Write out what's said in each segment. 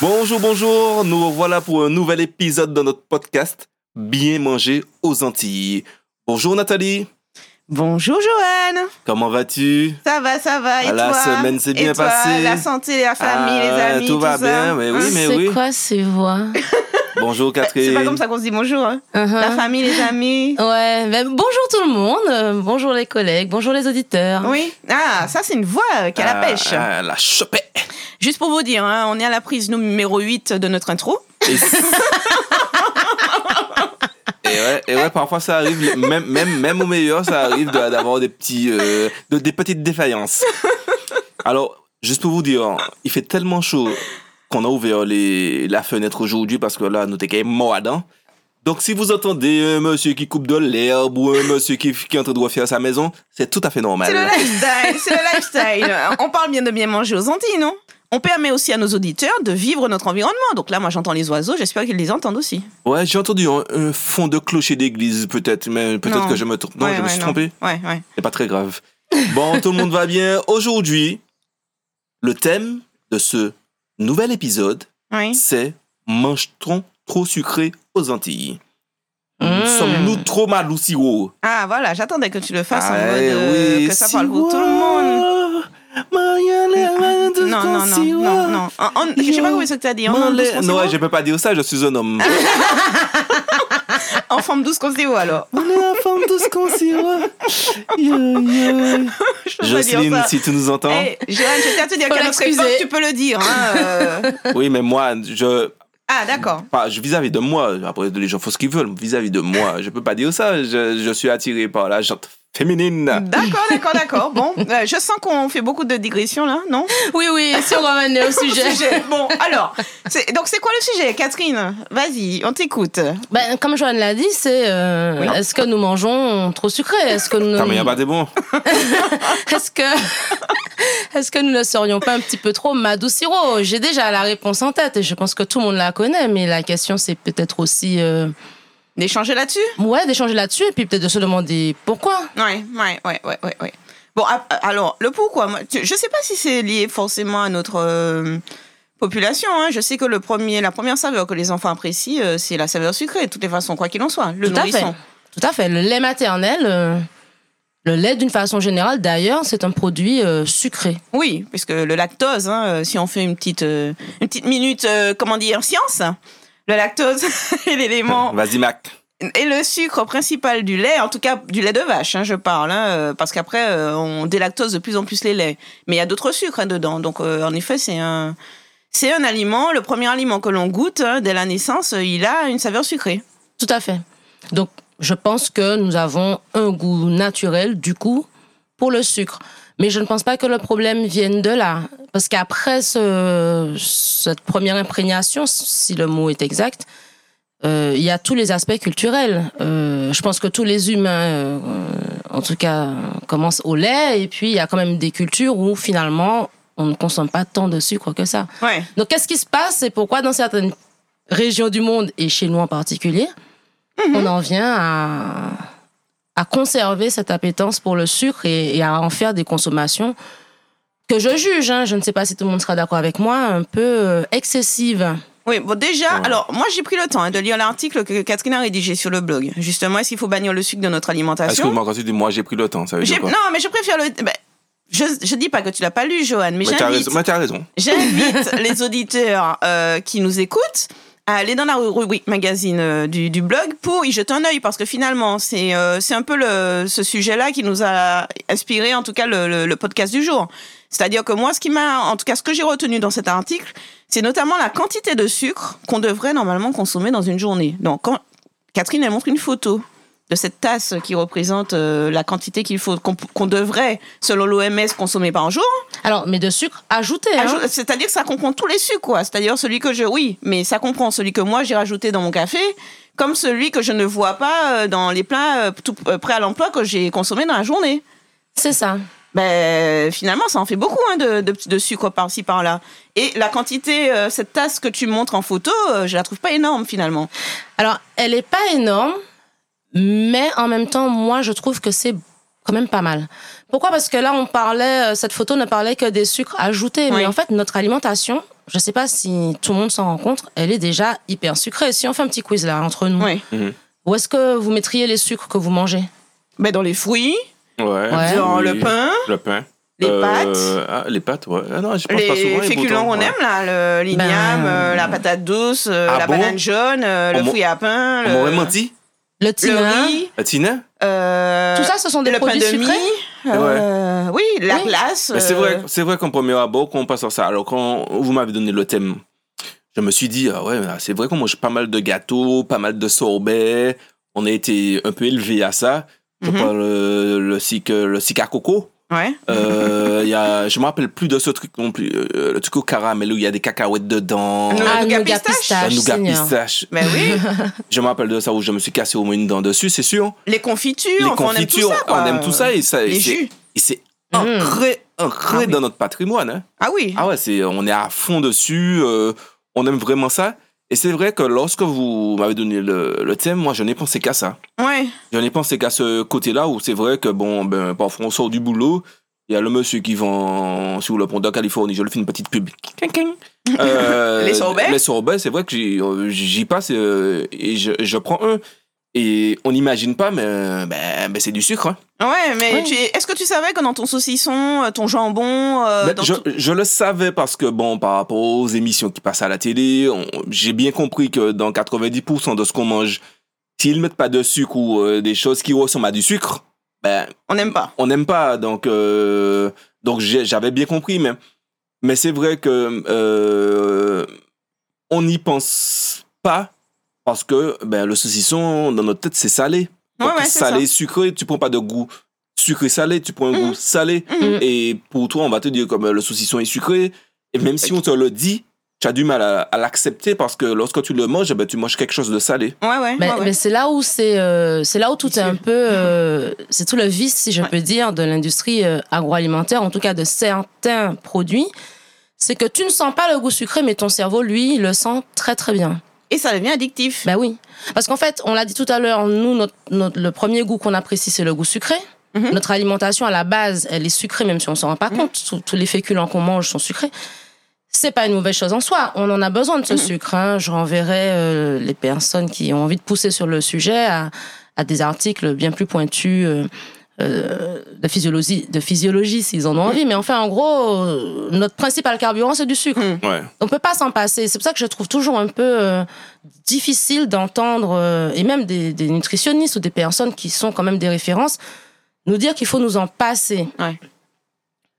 Bonjour, bonjour, nous revoilà pour un nouvel épisode de notre podcast Bien manger aux Antilles. Bonjour Nathalie, Bonjour Joanne. comment vas-tu? Ça va, ça va. Et Ah, la toi? semaine s'est Et bien toi, passée. La santé, la famille, les Ah, amis, tout tout, va ça? bien, mais oui, Hein mais C'est oui. quoi ces voix? Bonjour C'est Catherine. pas comme ça qu'on se dit bonjour. hein. Uh-huh. La famille, les amis. Ouais, ben, bonjour tout le monde, euh, bonjour les collègues, bonjour les auditeurs. Oui. Ah, ça c'est une voix euh, qui a la Ah, pêche. ah, la chopée. Juste pour vous dire, hein, on est à la prise numéro 8 de notre intro. Et, et ouais, et ouais, parfois ça arrive, même, même, même au meilleur, ça arrive d'avoir des, petits, euh, de- des petites défaillances. Alors, juste pour vous dire, il fait tellement chaud qu'on a ouvert les, la fenêtre aujourd'hui parce que là, nous t'es quand même moadant. Donc, si vous entendez un monsieur qui coupe de l'herbe ou un monsieur qui, qui est en train de refaire sa maison, c'est tout à fait normal. C'est le lifestyle, c'est le lifestyle. On parle bien de bien manger aux Antilles, non? On permet aussi à nos auditeurs de vivre notre environnement. Donc là, moi, j'entends les oiseaux. J'espère qu'ils les entendent aussi. Ouais, j'ai entendu un, un fond de clocher d'église, peut-être, mais peut-être que je me trompe. Non, Ouais, je me suis non. trompé. Ouais, ouais. C'est pas très grave. Bon, tout le monde va bien. Aujourd'hui, le thème de ce nouvel épisode, Oui. c'est Mange-t-on trop sucré aux Antilles? Mmh. Sommes-nous trop mal ou sirop Ah, voilà, j'attendais que tu le fasses en Ah, mode eh euh, oui, que ça parle pour tout le monde. Non, non, non, non, non. En- en- je sais pas comment c'est que tu as dit. En, douce Non, ouais, je peux pas dire ça, je suis un homme. en forme douce qu'on alors. On est en forme tous qu'on Jocelyne, ça. si tu nous entends. Hey, Joanne, je tiens à te dire qu'à notre l'excuser. époque, tu peux le dire. hein, euh. Oui, mais moi, je, Ah, d'accord. vis-à-vis de moi, après les gens font ce qu'ils veulent, vis-à-vis de moi, je peux pas dire ça, je, je suis attiré par la jante féminine. D'accord, d'accord, d'accord. Bon, euh, je sens qu'on fait beaucoup de digressions là, non? Oui, oui, si on revenait au sujet. Sujet. Bon, alors, c'est- donc c'est quoi le sujet, Catherine? Vas-y, on t'écoute. Ben, comme Joanne l'a dit, c'est euh, Oui. est-ce que nous mangeons trop sucré? Est-ce que nous Non, mais y a pas de bon. est-ce que est-ce que nous ne serions pas un petit peu trop Madou Siro? J'ai déjà la réponse en tête et je pense que tout le monde la connaît, mais la question c'est peut-être aussi euh, D'échanger là-dessus? Ouais d'échanger là-dessus et puis peut-être de se demander pourquoi. Ouais, ouais, ouais, ouais, ouais, ouais. Bon, ah, alors, le pourquoi, moi, je sais pas si c'est lié forcément à notre euh, population. hein. Je sais que le premier, la première saveur que les enfants apprécient, euh, c'est la saveur sucrée, de toutes les façons, quoi qu'il en soit. Le Tout à fait. Tout à fait. Le lait maternel, euh, le lait d'une façon générale d'ailleurs, c'est un produit euh, sucré. Oui, puisque le lactose, hein, euh, si on fait une petite, euh, une petite minute, euh, comment dire, science, le lactose est l'élément Vas-y, Mac. et le sucre principal du lait, en tout cas du lait de vache, hein, je parle, hein, euh, parce qu'après euh, on délactose de plus en plus les laits. Mais il y a d'autres sucres hein, dedans, donc euh, en effet c'est un, c'est un aliment. Le premier aliment que l'on goûte hein, dès la naissance, il a une saveur sucrée. Tout à fait. Donc, je pense que nous avons un goût naturel, du coup, pour le sucre. Mais je ne pense pas que le problème vienne de là. Parce qu'après ce, cette première imprégnation, si le mot est exact, euh, il y a tous les aspects culturels. Euh, je pense que tous les humains, euh, en tout cas, commencent au lait. Et puis, il y a quand même des cultures où, finalement, on ne consomme pas tant de sucre que ça. Ouais. Donc, qu'est-ce qui se passe? Et pourquoi dans certaines régions du monde, et chez nous en particulier, on en vient à, à conserver cette appétence pour le sucre et, et à en faire des consommations que je juge, hein, je ne sais pas si tout le monde sera d'accord avec moi, un peu euh, excessives. Oui, bon déjà, Ouais. alors moi j'ai pris le temps hein, de lire l'article que Catherine a rédigé sur le blog. Justement, est-ce qu'il faut bannir le sucre de notre alimentation? Excuse-moi, quand tu dis moi, j'ai pris le temps, ça veut dire quoi? Non, mais je préfère le. ben, je, je dis pas que tu l'as pas lu, Johan, mais j'invite t'as raison. J'invite les auditeurs euh, qui nous écoutent à aller dans la rubrique magazine euh, du, du blog pour y jeter un œil parce que finalement c'est euh, c'est un peu le, ce sujet-là qui nous a inspiré en tout cas le, le- le podcast du jour. C'est-à-dire que moi ce qui m'a en tout cas ce que j'ai retenu dans cet article c'est notamment la quantité de sucre qu'on devrait normalement consommer dans une journée. Donc quand Catherine elle montre une photo de cette tasse qui représente euh, la quantité qu'il faut qu'on devrait selon l'OMS consommer par jour. Alors, mais de sucre ajouté. hein. Ajou- C'est-à-dire que ça comprend tous les sucres, quoi. C'est-à-dire celui que je, oui, mais ça comprend celui que moi j'ai rajouté dans mon café, comme celui que je ne vois pas euh, dans les plats euh, tout prêts à l'emploi que j'ai consommé dans la journée. C'est ça. Ben, finalement, ça en fait beaucoup hein, de, de, de sucre par-ci par-là. Et la quantité, euh, cette tasse que tu montres en photo, euh, je la trouve pas énorme finalement. Alors, elle est pas énorme, mais en même temps, moi, je trouve que c'est quand même pas mal. Pourquoi? Parce que là, on parlait, euh, cette photo ne parlait que des sucres ajoutés, Oui. mais en fait, notre alimentation, je sais pas si tout le monde s'en rend compte, elle est déjà hyper sucrée. Si on fait un petit quiz là entre nous, Oui. où est-ce que vous mettriez les sucres que vous mangez? Mais dans les fruits, Ouais. Dans Oui. le pain, Le pain. les Euh, pâtes. ah, les pâtes, ouais. Ah non, je pense pas souvent. les féculents qu'on ouais. aime, là, l'igname, Ben, euh, la patate douce, euh, Ah la bon? banane jaune, euh, le fruit à pain, On le, m'aurait menti. Le le tina, riz, La Tina euh, tout ça, ce sont des le pain produits de sucrés. mie, euh, oui, la Oui. glace. C'est euh, vrai, c'est vrai qu'en premier abord, quand on passe à ça, alors quand vous m'avez donné le thème, je me suis dit, ah ouais, c'est vrai qu'on mange pas mal de gâteaux, pas mal de sorbets. On a été un peu élevé à ça. Je Mhm. parle euh, le le sic à coco. Ouais. Euh, il y a, je me rappelle plus de ce truc non plus. euh, le truc au caramel où il y a des cacahuètes dedans. Ah, nougat nougat pistache. pistache, Un nougat pistache. Ben oui, Je me rappelle de ça où je me suis cassé au moins une dent dessus, c'est sûr. les confitures, Les enfin, confitures, on aime tout ça. quoi. on aime tout ça et ça. Les c'est- jus. Et c'est Mm. ancré, ancré Ah oui. dans notre patrimoine. Hein. Ah oui. Ah ouais, c'est, on est à fond dessus, euh, on aime vraiment ça. Et c'est vrai que lorsque vous m'avez donné le, le thème, moi je n'ai pensé qu'à ça. Ouais. Je n'ai pensé qu'à ce côté-là où c'est vrai que bon, ben, parfois on sort du boulot, il y a le monsieur qui vend sur le pont de Californie, je le fais une petite pub. Euh, Les sorbets Les sorbets, c'est vrai que j'y, euh, passe euh, et je, je prends un. Et on n'imagine pas, mais ben, ben, c'est du sucre. hein. Ouais, mais Ouais. tu- est-ce que tu savais que dans ton saucisson, euh, ton jambon, euh, Ben, dans je, tout- je le savais parce que, bon, par rapport aux émissions qui passent à la télé, on- j'ai bien compris que dans 90% de ce qu'on mange, s'ils mettent pas de sucre ou euh, des choses qui ressemblent à du sucre, ben, on n'aime pas. on n'aime pas. Donc, euh, donc j'avais bien compris, mais, mais c'est vrai que euh, on n'y pense pas parce que ben, le saucisson, dans notre tête, c'est salé. Donc, ouais, salé, ça. sucré, tu prends pas de goût sucré-salé, tu prends un goût salé. Mhm. Et pour toi, on va te dire comme euh, le saucisson est sucré. Et même si on te le dit, tu as du mal à, à l'accepter parce que lorsque tu le manges, ben, tu manges quelque chose de salé. Ouais, ouais. Mais, ouais, ouais. mais c'est là où c'est euh, c'est là où tout est un peu euh, c'est tout le vice si je Ouais. peux dire de l'industrie euh, agroalimentaire en tout cas de certains produits c'est que tu ne sens pas le goût sucré mais ton cerveau lui le sent très très bien Et ça devient addictif. bah oui parce qu'en fait on l'a dit tout à l'heure nous notre, notre- le premier goût qu'on apprécie c'est le goût sucré Mhm. notre alimentation à la base elle est sucrée même si on s'en rend pas Mhm. compte tous, tous les féculents qu'on mange sont sucrés c'est pas une mauvaise chose en soi. On en a besoin de ce Mhm. sucre. hein. Je renverrai euh, les personnes qui ont envie de pousser sur le sujet à, à des articles bien plus pointus euh, euh, de physiologie, de physiologie s'ils en ont envie. Mais enfin, en gros, euh, notre principal carburant, c'est du sucre. Mhm. Ouais. On peut pas s'en passer. C'est pour ça que je trouve toujours un peu euh, difficile d'entendre, euh, et même des, des nutritionnistes ou des personnes qui sont quand même des références, nous dire qu'il faut nous en passer. Ouais.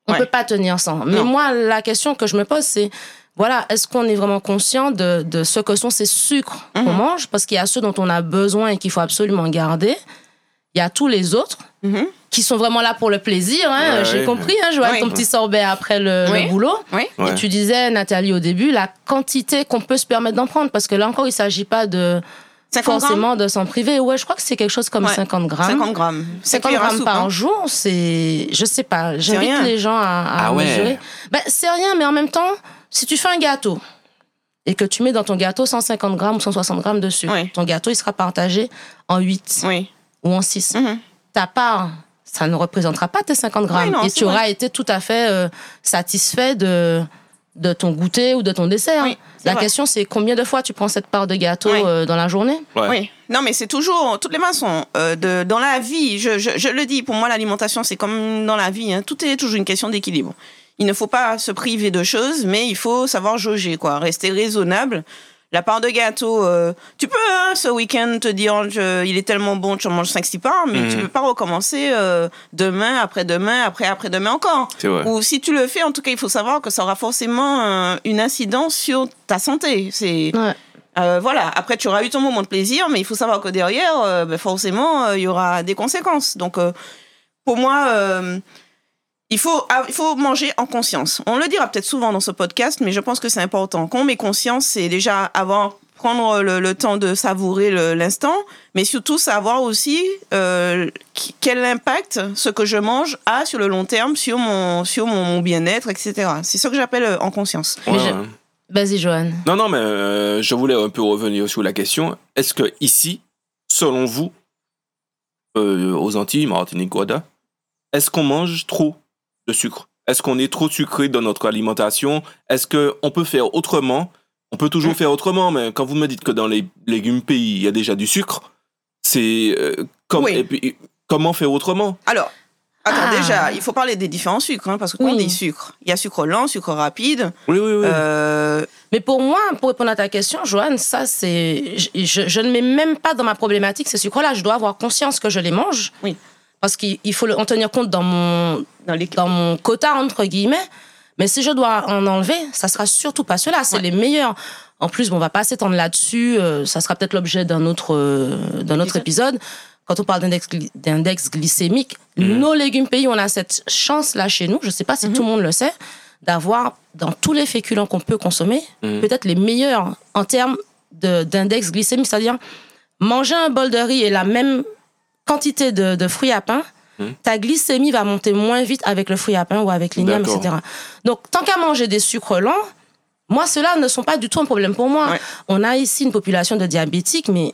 On Ouais. peut pas tenir sans. Mais Non. moi, la question que je me pose, c'est voilà, est-ce qu'on est vraiment conscient de, de ce que sont ces sucres qu'on Mhm. mange? Parce qu'il y a ceux dont on a besoin et qu'il faut absolument garder. Il y a tous les autres Mhm. qui sont vraiment là pour le plaisir. Hein. Ouais, J'ai compris, hein, Oui. ton petit sorbet après le, boulot. Oui. Ouais. Et tu disais, Nathalie, au début, la quantité qu'on peut se permettre d'en prendre. Parce que là encore, il ne s'agit pas de 50 forcément de s'en priver. Ouais, je crois que c'est quelque chose comme Ouais. 50 grammes. 50 grammes. 50 cuillères à grammes soupe, par hein. jour, c'est. Je sais pas. J'invite les gens à, à Ah ouais. mesurer. Ben, c'est rien, mais en même temps, si tu fais un gâteau et que tu mets dans ton gâteau 150 grammes ou 160 grammes de sucre, Oui. ton gâteau, il sera partagé en 8 Oui. Ou en 6. Mhm. Ta part, ça ne représentera pas tes 50 grammes. Oui, non, et tu auras vrai. été tout à fait euh, satisfait de, de ton goûter ou de ton dessert. Oui, La vrai. question, c'est combien de fois tu prends cette part de gâteau Oui. euh, dans la journée? Ouais. Oui, non, mais c'est toujours, toutes les façons, euh, de, dans la vie, je, je, je le dis, pour moi, l'alimentation, c'est comme dans la vie, hein, tout est toujours une question d'équilibre. Il ne faut pas se priver de choses, mais il faut savoir jauger, quoi, rester raisonnable. La part de gâteau, euh, tu peux, hein, ce week-end, te dire, je- il est tellement bon, tu en manges 5-6 parts, mais Mhm. tu peux pas recommencer euh, demain, après-demain, après-après-demain encore. C'est vrai. Ou si tu le fais, en tout cas, il faut savoir que ça aura forcément euh, une incidence sur ta santé. C'est Ouais. euh, voilà. Après, tu auras eu ton moment de plaisir, mais il faut savoir que derrière, euh, ben, forcément, euh, il y aura des conséquences. Donc, euh, pour moi, euh, il faut, ah, il faut manger en conscience. On le dira peut-être souvent dans ce podcast, mais je pense que c'est important. Quand on met conscience, c'est déjà avoir prendre le, le temps de savourer l'instant, mais surtout savoir aussi euh, quel impact ce que je mange a sur le long terme, sur mon, sur mon, mon bien-être, etc. C'est ça que j'appelle euh, en conscience. Ouais. Vas-y, Johan. Non, non, mais euh, je voulais un peu revenir sur la question. Est-ce que ici, selon vous, euh, aux Antilles, Martinique, Guada, est-ce qu'on mange trop? De sucre Est-ce qu'on est trop sucré dans notre alimentation? Est-ce qu'on peut faire autrement? On peut toujours faire autrement, mais quand vous me dites que dans les légumes pays, il y a déjà du sucre, c'est euh, comme, Oui. et puis, comment faire autrement? Alors, attends, Ah. déjà, il faut parler des différents sucres, hein, parce que quand on Oui. dit sucre, il y a sucre lent, sucre rapide. Oui, oui, oui. euh, Mais pour moi, pour répondre à ta question, Joanne, ça, c'est. Je, je- je ne mets même pas dans ma problématique ces sucres-là. Je dois avoir conscience que je les mange. Oui. Parce qu'il il faut en tenir compte dans mon, dans les... dans mon quota, entre guillemets. Mais si je dois en enlever, ça sera surtout pas ceux-là. C'est Ouais. les meilleurs. En plus, bon, on va pas s'étendre là-dessus. euh, ça sera peut-être l'objet d'un autre, euh, d'un autre épisode. Quand on parle d'index, d'index glycémique, nos légumes pays, on a cette chance-là chez nous. Je sais pas si tout le monde le sait, d'avoir dans tous les féculents qu'on peut consommer, Mhm. peut-être les meilleurs en termes de- d'index glycémique. C'est-à-dire, manger un bol de riz et la même quantité de, de fruits à pain, Mhm. ta glycémie va monter moins vite avec le fruit à pain ou avec l'igname, D'accord. etc. Donc, tant qu'à manger des sucres lents, moi, ceux-là ne sont pas du tout un problème pour moi. Ouais. On a ici une population de diabétiques, mais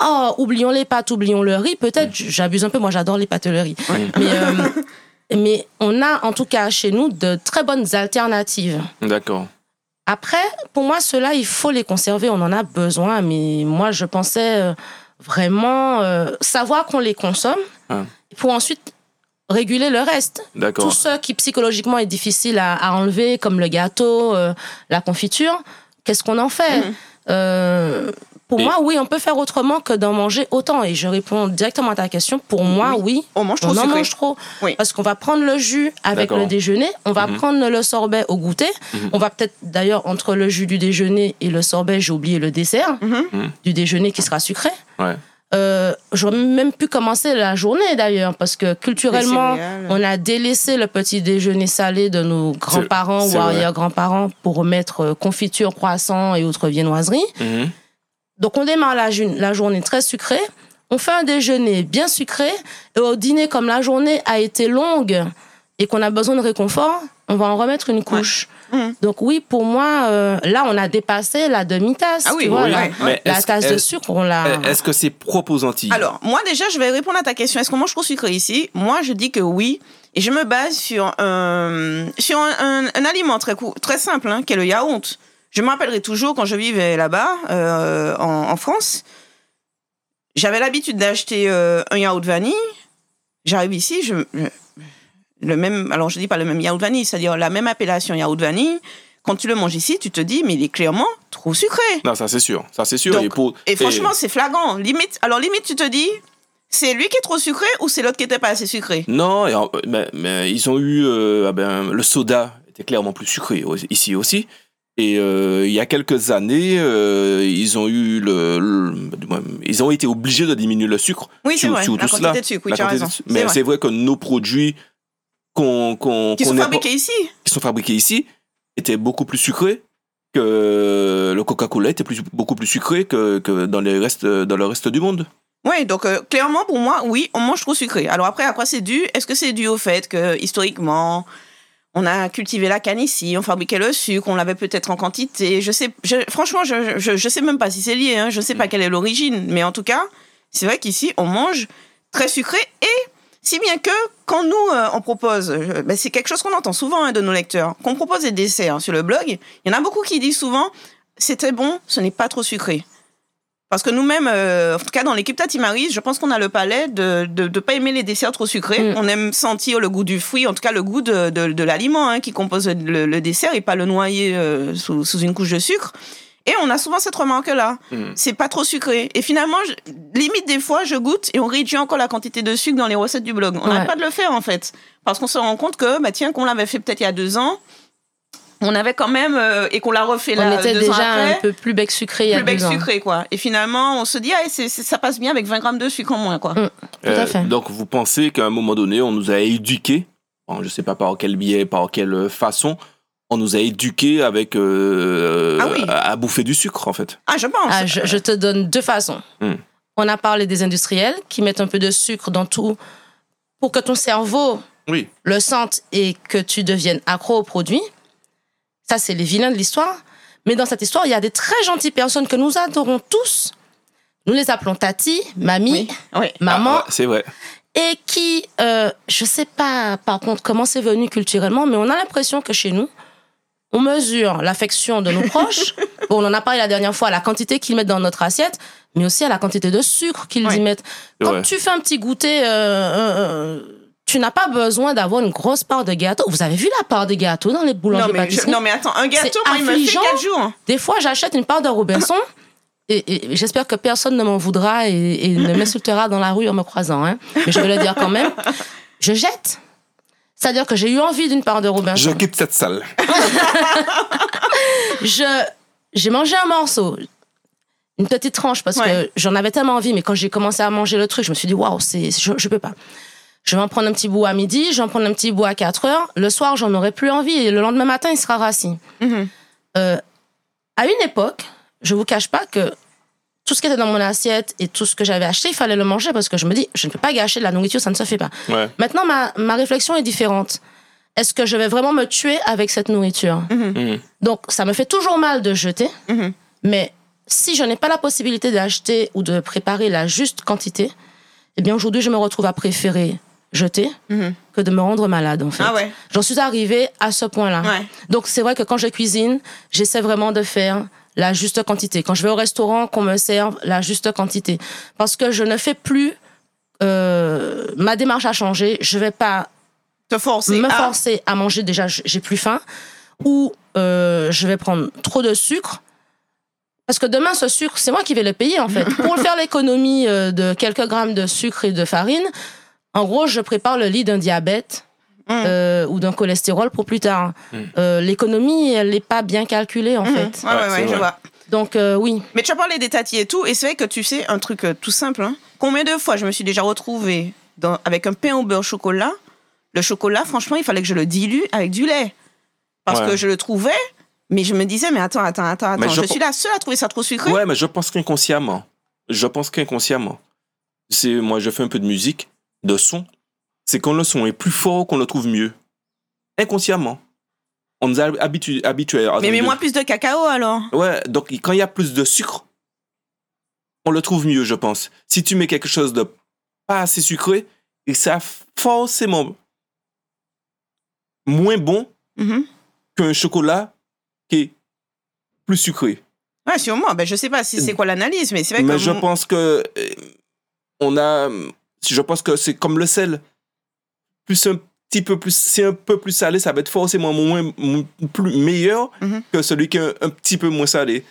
oh, oublions les pâtes, oublions le riz. Peut-être, j'abuse un peu, moi j'adore les pâtes et le riz. Mais, euh, mais on a en tout cas chez nous de très bonnes alternatives. D'accord. Après, pour moi, ceux-là, il faut les conserver, on en a besoin. Mais moi, je pensais euh, vraiment euh, savoir qu'on les consomme Ah. pour ensuite réguler le reste. Tout ce qui psychologiquement est difficile à, à enlever, comme le gâteau, euh, la confiture, qu'est-ce qu'on en fait? Mhm. Euh, Pour Et- moi, oui, on peut faire autrement que d'en manger autant. Et je réponds directement à ta question. Pour moi, oui, On mange trop on en mange trop. Oui. Parce qu'on va prendre le jus avec le déjeuner, on va Mhm. prendre le sorbet au goûter. Mhm. On va peut-être, d'ailleurs, entre le jus du déjeuner et le sorbet, j'ai oublié le dessert Mhm. Du déjeuner qui sera sucré. Ouais. Euh, J'aurais même pu commencer la journée d'ailleurs, parce que culturellement, on a délaissé le petit déjeuner salé de nos grands-parents ou arrière-grands-parents pour remettre euh, confiture, croissant et autres viennoiseries. Mhm. Donc on démarre la, journée très sucrée, on fait un déjeuner bien sucré, et au dîner, comme la journée a été longue et qu'on a besoin de réconfort, on va en remettre une couche. Mhm. Donc oui, pour moi, euh, là, on a dépassé la demi-tasse. Ah oui, tu vois, oui, la, tasse de sucre, on l'a... Est-ce que c'est propre aux Antilles? Alors, moi déjà, je vais répondre à ta question. Est-ce qu'on mange trop sucré ici? Moi, je dis que oui. Et je me base sur un, sur un, un- un aliment très, très simple, hein, qui est le yaourt. Je me rappellerai toujours quand je vivais là-bas, euh, en, en France. J'avais l'habitude d'acheter euh, un yaourt vanille. J'arrive ici, je, je- le même, alors je dis pas le même yaourt vanille, c'est-à-dire la même appellation yaourt vanille. Quand tu le manges ici, tu te dis, mais il est clairement trop sucré. Non, ça c'est sûr. Ça c'est sûr. Donc, et, pour- Et franchement, c'est flagrant. Limite, alors limite, tu te dis, c'est lui qui est trop sucré ou c'est l'autre qui était pas assez sucré? Non, en- mais, mais ils ont eu. euh, ah ben, le soda était clairement plus sucré ici aussi. Et euh, il y a quelques années, euh, ils ont eu le, ils ont été obligés de diminuer le sucre. Oui, c'est vrai. sur La tout cela. quantité de sucre, oui, tu as raison. C'est Mais vrai. c'est vrai que nos produits qu'on, qu'on, Qui qu'on sont fabriqués ici. qui sont fabriqués ici étaient beaucoup plus sucrés que le Coca-Cola était plus, beaucoup plus sucré que, que dans, les restes, dans le reste du monde. Oui, donc euh, clairement, pour moi, oui, on mange trop sucré. Alors après, à quoi c'est dû Est-ce que c'est dû au fait que, historiquement, on a cultivé la canne ici, on fabriquait le sucre, on l'avait peut-être en quantité Je sais, je- franchement, je, je, je sais même pas si c'est lié, hein, je sais pas quelle est l'origine. Mais en tout cas, c'est vrai qu'ici, on mange très sucré et si bien que quand nous, euh, on propose, euh, ben, c'est quelque chose qu'on entend souvent hein, de nos lecteurs, qu'on propose des desserts sur le blog, il y en a beaucoup qui disent souvent, c'est très bon, ce n'est pas trop sucré. Parce que nous-mêmes, euh, en tout cas dans l'équipe Tatimaris, je pense qu'on a le palais de ne pas aimer les desserts trop sucrés. Mm. On aime sentir le goût du fruit, en tout cas le goût de, de, de l'aliment hein, qui compose le, le dessert et pas le noyer euh, sous, sous une couche de sucre. Et on a souvent cette remarque-là. Mm. C'est pas trop sucré. Et finalement, je- limite des fois, je goûte et on réduit encore la quantité de sucre dans les recettes du blog. On Ouais. n'arrête pas de le faire en fait. Parce qu'on se rend compte que, bah, tiens, qu'on l'avait fait peut-être il y a deux ans, on avait quand même, euh, et qu'on l'a refait On là, était deux ans déjà après, un peu plus bec sucré il y a plus bec deux ans. sucré quoi. Et finalement, on se dit ah c'est- c'est- ça passe bien avec 20 grammes de sucre en moins quoi. Mm. Tout à fait. Euh, Donc vous pensez qu'à un moment donné, on nous a éduqués, bon, je ne sais pas par quel biais, par quelle façon, on nous a éduqués avec euh, Ah oui. à, bouffer du sucre en fait? Ah je pense. Ah, je, je te donne deux façons. Hmm. On a parlé des industriels qui mettent un peu de sucre dans tout pour que ton cerveau Oui. le sente et que tu deviennes accro au produit. Ça, c'est les vilains de l'histoire. Mais dans cette histoire, il y a des très gentilles personnes que nous adorons tous. Nous les appelons Tati, Mamie, Oui. Oui. Maman. Ah, ouais, c'est vrai. et qui, euh, je sais pas par contre comment c'est venu culturellement, mais on a l'impression que chez nous, on mesure l'affection de nos proches. Bon, on en a parlé la dernière fois, à la quantité qu'ils mettent dans notre assiette, mais aussi à la quantité de sucre qu'ils Ouais. y mettent. Quand Ouais. tu fais un petit goûter, euh, euh, euh, tu n'as pas besoin d'avoir une grosse part de gâteau. Vous avez vu la part de gâteau dans les Non boulangeries mais, je- non, mais attends, un gâteau, moi, il me fait affligeant. 4 jours. Des fois, j'achète une part de Robinson. Et, et j'espère que personne ne m'en voudra et, et ne m'insultera dans la rue en me croisant. hein. Mais je vais le dire quand même. Je jette. C'est-à-dire que j'ai eu envie d'une part de Je Robinson. quitte cette salle. Je, j'ai mangé un morceau, une petite tranche parce Ouais. que j'en avais tellement envie. Mais quand j'ai commencé à manger le truc, je me suis dit waouh, c'est, je, je peux pas. Je vais en prendre un petit bout à midi, je vais en prendre un petit bout à 4 heures. Le soir, j'en aurai plus envie et le lendemain matin, il sera rassis. Mhm. Euh, à une époque, je vous cache pas que tout ce qui était dans mon assiette et tout ce que j'avais acheté, il fallait le manger parce que je me dis, je ne peux pas gâcher de la nourriture, ça ne se fait pas. Ouais. Maintenant, ma, ma réflexion est différente. Est-ce que je vais vraiment me tuer avec cette nourriture? Mhm. Donc, ça me fait toujours mal de jeter, Mhm. mais si je n'ai pas la possibilité d'acheter ou de préparer la juste quantité, eh bien aujourd'hui, je me retrouve à préférer jeter Mhm. que de me rendre malade, en fait. Ah ouais. J'en suis arrivée à ce point-là. Ouais. Donc c'est vrai que quand je cuisine, j'essaie vraiment de faire la juste quantité. Quand je vais au restaurant, qu'on me serve la juste quantité. Parce que je ne fais plus... euh, ma démarche a changé. Je vais pas Te forcer. me à- forcer à manger, déjà j'ai plus faim. Ou euh, je vais prendre trop de sucre. Parce que demain, ce sucre, c'est moi qui vais le payer en fait. Pour faire l'économie euh, de quelques grammes de sucre et de farine, en gros, je prépare le lit d'un diabète Mm. euh, ou d'un cholestérol pour plus tard. Mm. Euh, L'économie, elle n'est pas bien calculée en Mhm. fait. Ouais, ouais, Ouais, ouais, c'est je vrai. vois. Donc euh, oui, Mais tu as parlé des tatis et tout, et c'est vrai que tu sais un truc euh, tout simple. hein. Combien de fois je me suis déjà retrouvée dans, avec un pain au beurre chocolat? Le chocolat, franchement, il fallait que je le dilue avec du lait. Parce Ouais. que je le trouvais, mais je me disais, mais attends, attends, attends, attends, je, je suis la seule à trouver ça trop sucré. Ouais, mais je pense qu'inconsciemment. Je pense qu'inconsciemment. C'est moi, je fais un peu de musique, de son. C'est quand le son est plus fort qu'on le trouve mieux. Inconsciemment. On nous a habitués habitués à mais mets-moi plus de cacao alors. de- Ouais, donc quand il y a plus de sucre, on le trouve mieux, je pense. Si tu mets quelque chose de pas assez sucré, et ça forcément moins bon Mhm. qu'un chocolat qui est plus sucré. Ouais, sûrement. Ben, je sais pas si c'est quoi l'analyse, mais c'est vrai Mais que. je mon- pense que euh, on a, je pense que c'est comme le sel. Plus un petit peu plus, c'est un peu plus salé, ça va être forcément moins, moins- plus meilleur Mhm. que celui qui est un, un petit peu moins salé.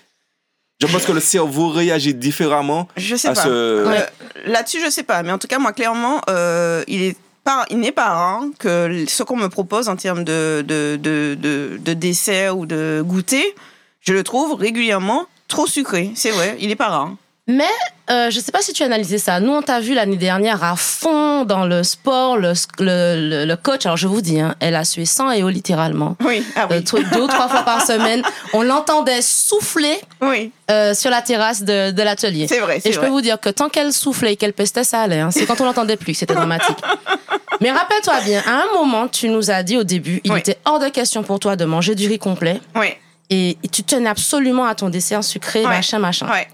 Je pense que le cerveau réagit différemment Je sais à pas. ce. Euh, Là-dessus, je sais pas. Mais en tout cas, moi, clairement, euh, il est pas, il n'est pas rare que ce qu'on me propose en termes de, de, de, de, de dessert ou de goûter, je le trouve régulièrement trop sucré. C'est vrai, il est pas rare. Mais euh, je sais pas si tu as analysé ça. Nous, on t'a vu l'année dernière à fond dans le sport, le, le, le- le coach. Alors, je vous dis, hein, elle a sué sang et eau littéralement. Oui, ah Euh, oui. deux ou trois fois par semaine. On l'entendait souffler oui, euh, sur la terrasse de, de l'atelier. c'est vrai, Et je vrai. peux vous dire que tant qu'elle soufflait et qu'elle pestait, ça allait. hein. C'est quand on l'entendait plus que c'était dramatique. Mais rappelle-toi bien, à un moment, tu nous as dit au début, il Oui. était hors de question pour toi de manger du riz complet. Oui, Et tu tenais absolument à ton dessert sucré, Ouais. machin, machin. ouais.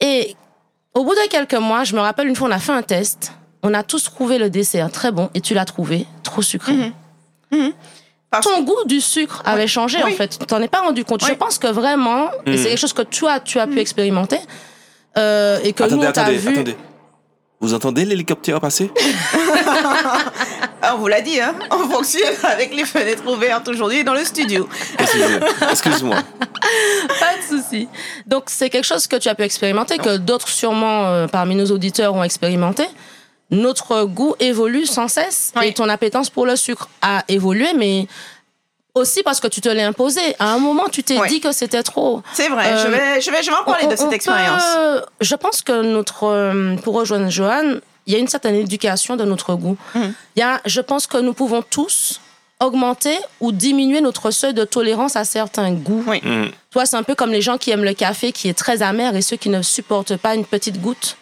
Et au bout de quelques mois, je me rappelle une fois, on a fait un test. On a tous trouvé le dessert très bon et tu l'as trouvé trop sucré. Mhm. Mhm. Parce- Ton goût du sucre avait changé Oui. en fait. Tu t'en es pas rendu compte. Oui. Je pense que vraiment, et Mhm. c'est quelque chose que tu as, tu as pu expérimenter euh, et que nous attendez, on t'a attendez, vu. attendez. Vous entendez l'hélicoptère passer on vous l'a dit, hein on fonctionne avec les fenêtres ouvertes aujourd'hui dans le studio. Excuse-moi. Pas de souci. Donc c'est quelque chose que tu as pu expérimenter, que d'autres sûrement euh, parmi nos auditeurs ont expérimenté. Notre goût évolue sans cesse Oui. et ton appétence pour le sucre a évolué, mais aussi parce que tu te l'as imposé. À un moment, tu t'es dit que c'était trop. C'est vrai, Euh, je, vais, je, vais, je vais en parler On- de cette peut- expérience. je pense que notre, euh, pour rejoindre Johan, il y a une certaine éducation de notre goût. Il y a, je pense que nous pouvons tous augmenter ou diminuer notre seuil de tolérance à certains goûts. Oui. Hmm. Toi, c'est un peu comme les gens qui aiment le café qui est très amer et ceux qui ne supportent pas une petite goutte.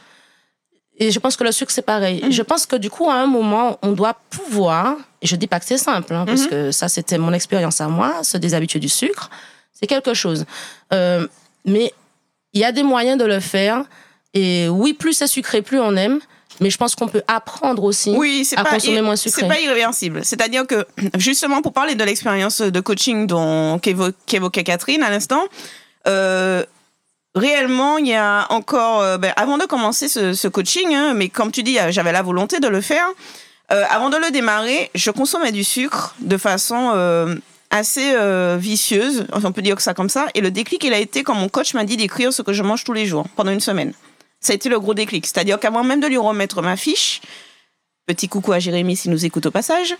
Et je pense que le sucre, c'est pareil. Je pense que du coup, à un moment, on doit pouvoir, et je dis pas que c'est simple, hein, parce Mhm. que ça, c'était mon expérience à moi, se déshabituer du sucre, c'est quelque chose. Euh, mais il y a des moyens de le faire. Et oui, plus c'est sucré, plus on aime. Mais je pense qu'on peut apprendre aussi Oui, c'est à pas, consommer moins c'est sucré. pas irréversible. C'est-à-dire que, justement, pour parler de l'expérience de coaching qu'évoquait Catherine à l'instant, euh, réellement, il y a encore, euh, ben, avant de commencer ce, coaching, hein, mais comme tu dis, euh, j'avais la volonté de le faire. euh, avant de le démarrer, je consommais du sucre de façon assez vicieuse, on peut dire que ça comme ça. Et le déclic, il a été quand mon coach m'a dit d'écrire ce que je mange tous les jours pendant une semaine. Ça a été le gros déclic. C'est-à-dire qu'avant même de lui remettre ma fiche, petit coucou à Jérémy s'il nous écoute au passage,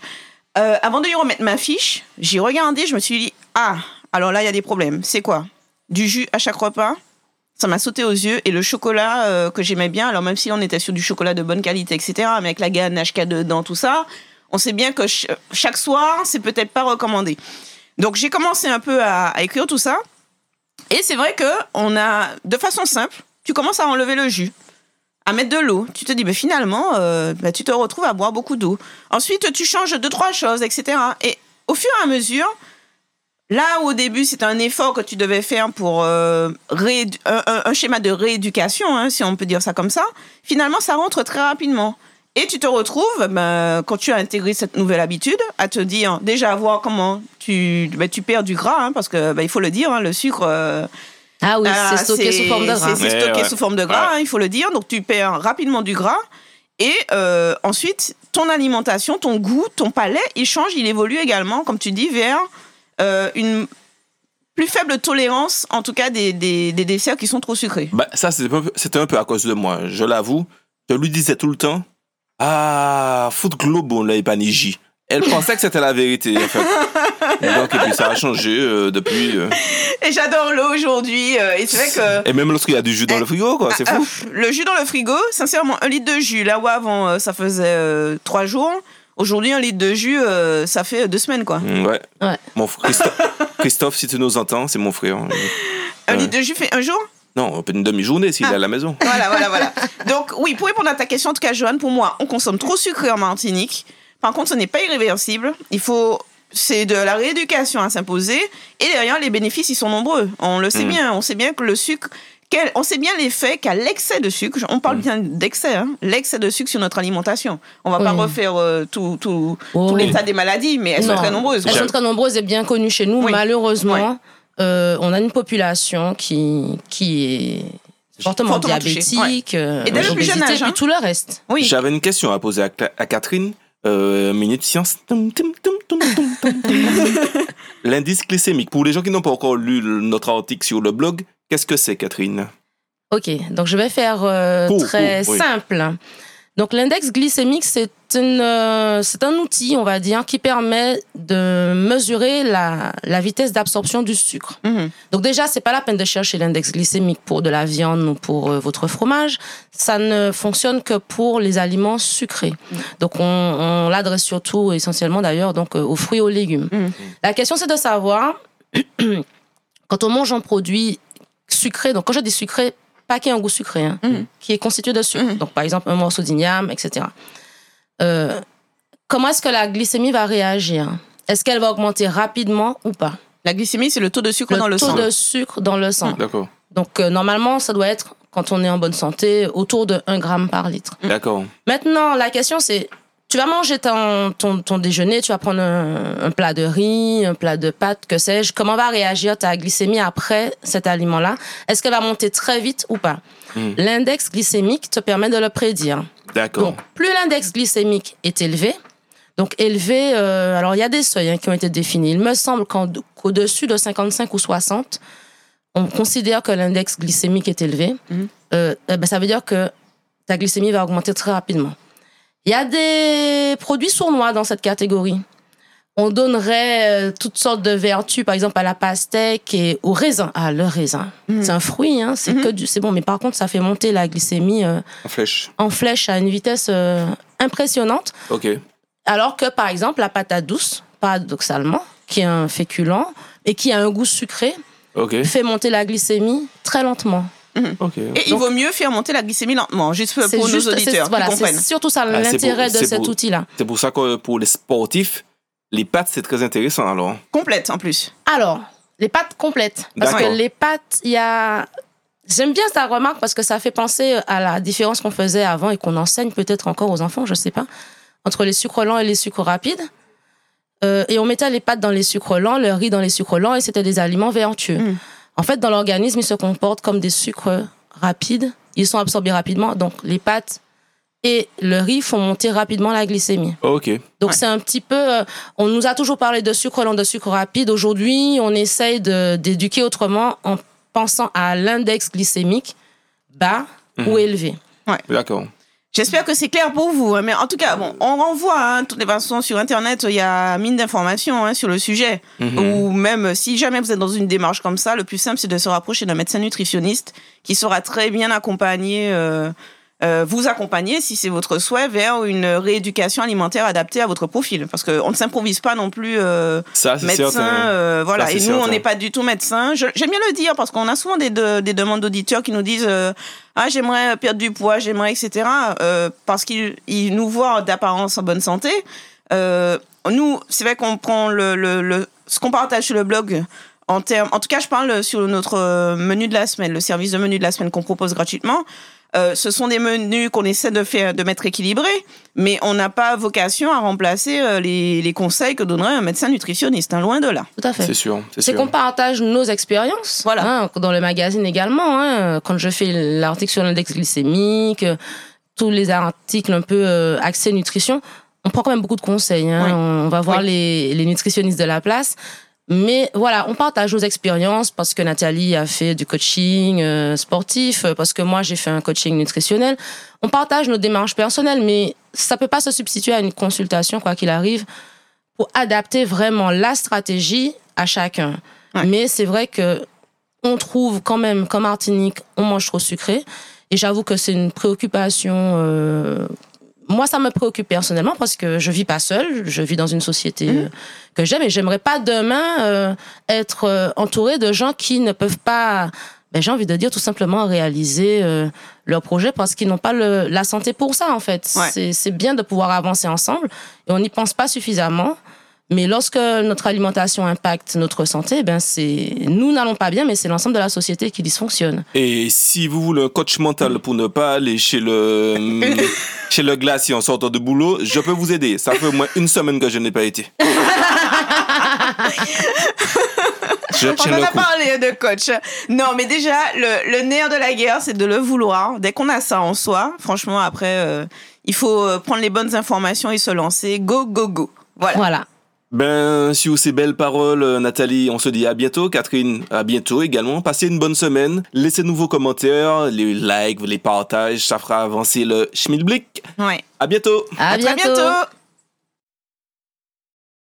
avant de lui remettre ma fiche, j'ai regardé, je me suis dit, ah, alors là, il y a des problèmes. C'est quoi? Du jus à chaque repas? Ça m'a sauté aux yeux et le chocolat euh, que j'aimais bien, alors même si on était sur du chocolat de bonne qualité, etc., mais avec la ganache qu'il y a dedans, tout ça, on sait bien que ch- chaque soir, c'est peut-être pas recommandé. Donc j'ai commencé un peu à, à écrire tout ça. Et c'est vrai que on a, de façon simple, tu commences à enlever le jus, à mettre de l'eau. Tu te dis, mais finalement, euh, bah, tu te retrouves à boire beaucoup d'eau. Ensuite, tu changes deux, trois choses, etc. Et au fur et à mesure, là où au début, c'est un effort que tu devais faire pour euh, un, schéma de rééducation, hein, si on peut dire ça comme ça, finalement, ça rentre très rapidement. Et tu te retrouves, ben, quand tu as intégré cette nouvelle habitude, à te dire, déjà, voir comment tu, ben, tu perds du gras, hein, parce que ben, il faut le dire, hein, le sucre, euh, Ah oui, ah, c'est stocké sous forme de gras. C'est stocké ouais. sous forme de gras, Ouais. hein, il faut le dire. Donc tu perds rapidement du gras. Et euh, ensuite, ton alimentation, ton goût, ton palais, il change, il évolue également, comme tu dis, vers euh, une plus faible tolérance, en tout cas, des, des, des desserts qui sont trop sucrés. Bah, ça, c'était un, peu- c'était un peu à cause de moi, je l'avoue. Je lui disais tout le temps Ah, foot globe, on l'a pas J. Elle pensait que c'était la vérité, en fait. Donc, et puis ça a changé euh, depuis. euh. Et j'adore l'eau aujourd'hui. euh, et c'est vrai que Et même lorsqu'il y a du jus dans le frigo, quoi, c'est Ah, fou. ah, le jus dans le frigo, sincèrement, un litre de jus, là où avant ça faisait trois jours, aujourd'hui un litre de jus, euh, ça fait deux semaines quoi. Mm, Ouais. Ouais. Mon frère, Christophe, Christophe, si tu nous entends, c'est mon frère. Un Ouais. litre de jus fait un jour? Non, une demi-journée s'il Ah. est à la maison. Voilà, voilà, voilà. Donc, oui, pour répondre à ta question, en tout cas, Joanne, pour moi, on consomme trop sucré en Martinique. Par contre, ce n'est pas irréversible. Il faut. C'est de la rééducation à s'imposer. Et derrière, les bénéfices, ils sont nombreux. On le sait Mm. bien. On sait bien que le sucre. Quel- on sait bien l'effet qu'a l'excès de sucre. On parle bien d'excès, hein, l'excès de sucre sur notre alimentation. On va pas refaire euh, tout, tout, Oh, tout oui. l'état des maladies, mais elles sont très nombreuses. Elles quoi. sont très nombreuses et bien connues chez nous. Oui. Malheureusement, euh, on a une population qui, qui est fortement, Fortement diabétique, euh, Et dès le plus jeune âge, hein. puis tout le reste. Oui. J'avais une question à poser à, Cla- à Catherine. Euh, minute science. L'indice glycémique. Pour les gens qui n'ont pas encore lu notre article sur le blog, qu'est-ce que c'est, Catherine? Ok, donc je vais faire euh, très oui. simple. Donc l'index glycémique, c'est une, euh, c'est un outil, on va dire, qui permet de mesurer la, la vitesse d'absorption du sucre. Mhm. Donc déjà, c'est pas la peine de chercher l'index glycémique pour de la viande ou pour euh, votre fromage. Ça ne fonctionne que pour les aliments sucrés. Donc on, on l'adresse surtout, essentiellement d'ailleurs, donc euh, aux fruits et aux légumes. Mhm. La question, c'est de savoir quand on mange un produit sucré. Donc quand je dis sucré, pas qui a un goût sucré, hein, Mhm. qui est constitué de sucre. Mhm. Donc par exemple un morceau d'igname, etc. Euh, comment est-ce que la glycémie va réagir? Est-ce qu'elle va augmenter rapidement ou pas? La glycémie, c'est le taux de sucre dans le taux sang. de sucre dans le sang. D'accord. Donc, euh, normalement, ça doit être, quand on est en bonne santé, autour de 1 gramme par litre. D'accord. Maintenant, la question, c'est, tu vas manger ton, ton, ton déjeuner, tu vas prendre un, un plat de riz, un plat de pâtes, que sais-je. Comment va réagir ta glycémie après cet aliment-là? Est-ce qu'elle va monter très vite ou pas? Mm. L'index glycémique te permet de le prédire. D'accord. Donc, plus l'index glycémique est élevé, donc élevé, euh, alors il y a des seuils hein, qui ont été définis. Il me semble qu'en- qu'au-dessus de 55 ou 60, on considère que l'index glycémique est élevé. Mhm. Euh, eh ben, ça veut dire que ta glycémie va augmenter très rapidement. Il y a des produits sournois dans cette catégorie. On donnerait euh, toutes sortes de vertus, par exemple à la pastèque et au raisin. Ah, le raisin, Mhm. c'est un fruit, hein, c'est Mhm. que du, c'est bon, mais par contre, ça fait monter la glycémie euh, En flèche. en flèche à une vitesse euh, impressionnante. Ok. Alors que, par exemple, la patate douce, paradoxalement, qui est un féculent et qui a un goût sucré, fait monter la glycémie très lentement. Ok. Et il vaut mieux faire monter la glycémie lentement, juste pour nos juste- c'est- auditeurs voilà, c'est surtout ça Ah, l'intérêt de cet outil-là. C'est pour ça que pour les sportifs, les pâtes, c'est très intéressant alors. Complète en plus. Alors, les pâtes complètes. Parce que les pâtes, il y a. J'aime bien ta remarque parce que ça fait penser à la différence qu'on faisait avant et qu'on enseigne peut-être encore aux enfants, je sais pas, entre les sucres lents et les sucres rapides. Euh, et on mettait les pâtes dans les sucres lents, le riz dans les sucres lents et c'était des aliments vertueux. Mm. En fait, dans l'organisme, ils se comportent comme des sucres rapides. Ils sont absorbés rapidement. Donc, les pâtes et le riz font monter rapidement la glycémie. Ok. Donc Ouais. c'est un petit peu, euh, on nous a toujours parlé de sucre lent, de sucre rapide. Aujourd'hui, on essaye de- d'éduquer autrement en pensant à l'index glycémique bas ou élevé. D'accord. J'espère que c'est clair pour vous. hein, Mais en tout cas, bon, on renvoie, hein, toutes les façons, sur Internet, il y a mine d'informations hein, sur le sujet. Mhm. Ou même, euh, si jamais vous êtes dans une démarche comme ça, le plus simple, c'est de se rapprocher d'un médecin nutritionniste qui sera très bien accompagné, euh, euh, vous accompagner, si c'est votre souhait, vers une rééducation alimentaire adaptée à votre profil. Parce qu'on ne s'improvise pas non plus euh, Ça, médecin. certain. euh, voilà. Ça, Et nous, on n'est pas du tout médecin. J'aime bien le dire parce qu'on a souvent des, de- des demandes d'auditeurs qui nous disent euh, Ah, j'aimerais perdre du poids, j'aimerais, etc. euh, parce qu'ils ils nous voient d'apparence en bonne santé. Euh, nous, c'est vrai qu'on prend le, le- le- ce qu'on partage sur le blog. En, termes, en tout cas, je parle sur notre menu de la semaine, le service de menu de la semaine qu'on propose gratuitement. Euh, ce sont des menus qu'on essaie de faire, de mettre équilibrés, mais on n'a pas vocation à remplacer euh, les, les conseils que donnerait un médecin nutritionniste, hein, loin de là. Tout à fait. C'est sûr. C'est qu'on partage nos expériences. Voilà. hein, dans le magazine également. hein, quand je fais l'article sur l'index glycémique, tous les articles un peu euh, axés nutrition, on prend quand même beaucoup de conseils. hein. Oui. On va voir Oui. les, les nutritionnistes de la place. Mais voilà, on partage nos expériences parce que Nathalie a fait du coaching euh, sportif, euh, parce que moi j'ai fait un coaching nutritionnel. On partage nos démarches personnelles, mais ça peut pas se substituer à une consultation, quoi qu'il arrive, pour adapter vraiment la stratégie à chacun. Ouais. Mais c'est vrai que on trouve quand même qu'en Martinique, on mange trop sucré. Et j'avoue que c'est une préoccupation. euh, moi, ça me préoccupe personnellement parce que je vis pas seule. Je vis dans une société euh, que j'aime et j'aimerais pas demain euh, être euh, entourée de gens qui ne peuvent pas. Ben, j'ai envie de dire tout simplement réaliser euh, leur projet parce qu'ils n'ont pas le- la santé pour ça en fait. Ouais. C'est bien de pouvoir avancer ensemble et on n'y pense pas suffisamment. Mais lorsque notre alimentation impacte notre santé, ben c'est nous n'allons pas bien, mais c'est l'ensemble de la société qui dysfonctionne. Et si vous voulez un coach mental pour ne pas aller chez le, chez le glacier en sortant de boulot, je peux vous aider. Ça fait au moins une semaine que je n'ai pas été. je On en a parlé de coach. Non, mais déjà, le, le nerf de la guerre, c'est de le vouloir. Dès qu'on a ça en soi, franchement, après, euh, il faut euh, prendre les bonnes informations et se lancer. Go, go, go. Voilà. Voilà. Ben, sur ces belles paroles, euh, Nathalie, on se dit à bientôt. Catherine, à bientôt également. Passez une bonne semaine. Laissez-nous vos commentaires, les likes, les partages. Ça fera avancer le schmilblick. Ouais. À bientôt. À, À très bientôt.